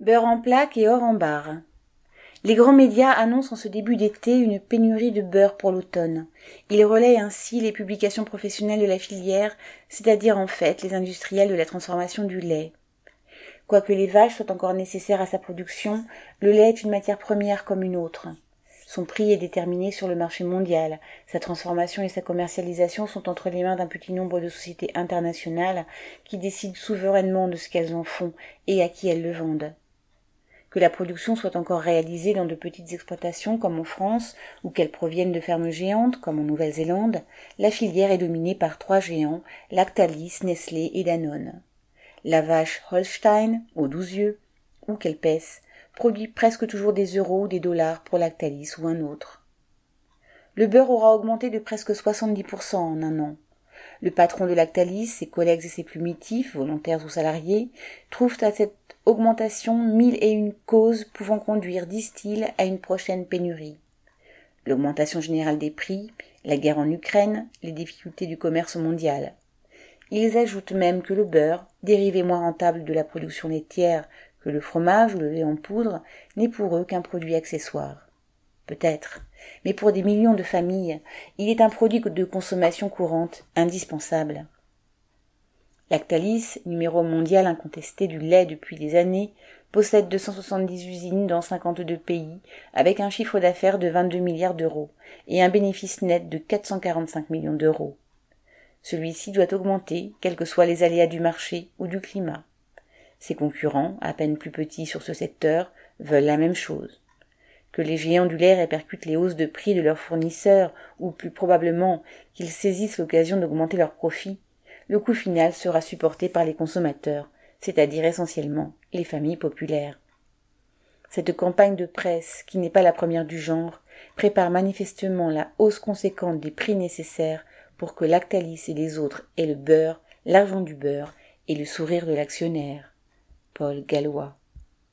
Beurre en plaque et or en barre. Les grands médias annoncent en ce début d'été une pénurie de beurre pour l'automne. Ils relaient ainsi les publications professionnelles de la filière, c'est-à-dire en fait les industriels de la transformation du lait. Quoique les vaches soient encore nécessaires à sa production, le lait est une matière première comme une autre. Son prix est déterminé sur le marché mondial. Sa transformation et sa commercialisation sont entre les mains d'un petit nombre de sociétés internationales qui décident souverainement de ce qu'elles en font et à qui elles le vendent. Que la production soit encore réalisée dans de petites exploitations comme en France ou qu'elle provienne de fermes géantes comme en Nouvelle-Zélande, la filière est dominée par trois géants, Lactalis, Nestlé et Danone. La vache Holstein, aux douze yeux, ou qu'elle pèse, produit presque toujours des euros ou des dollars pour Lactalis ou un autre. Le beurre aura augmenté de presque 70% en un an. Le patron de Lactalis, ses collègues et ses plumitifs, volontaires ou salariés, trouvent à cette augmentation mille et une causes pouvant conduire, disent-ils, à une prochaine pénurie. L'augmentation générale des prix, la guerre en Ukraine, les difficultés du commerce mondial. Ils ajoutent même que le beurre, dérivé moins rentable de la production laitière que le fromage ou le lait en poudre n'est pour eux qu'un produit accessoire. Peut-être, mais pour des millions de familles, il est un produit de consommation courante indispensable. Lactalis, numéro mondial incontesté du lait depuis des années, possède 270 usines dans 52 pays, avec un chiffre d'affaires de 22 milliards d'euros et un bénéfice net de 445 millions d'euros. Celui-ci doit augmenter, quels que soient les aléas du marché ou du climat. Ses concurrents, à peine plus petits sur ce secteur, veulent la même chose. Les géants du lait répercutent les hausses de prix de leurs fournisseurs, ou plus probablement qu'ils saisissent l'occasion d'augmenter leurs profits, le coût final sera supporté par les consommateurs, c'est-à-dire essentiellement les familles populaires. Cette campagne de presse, qui n'est pas la première du genre, prépare manifestement la hausse conséquente des prix nécessaires pour que Lactalis et les autres aient le beurre, l'argent du beurre et le sourire de l'actionnaire. Paul Gallois.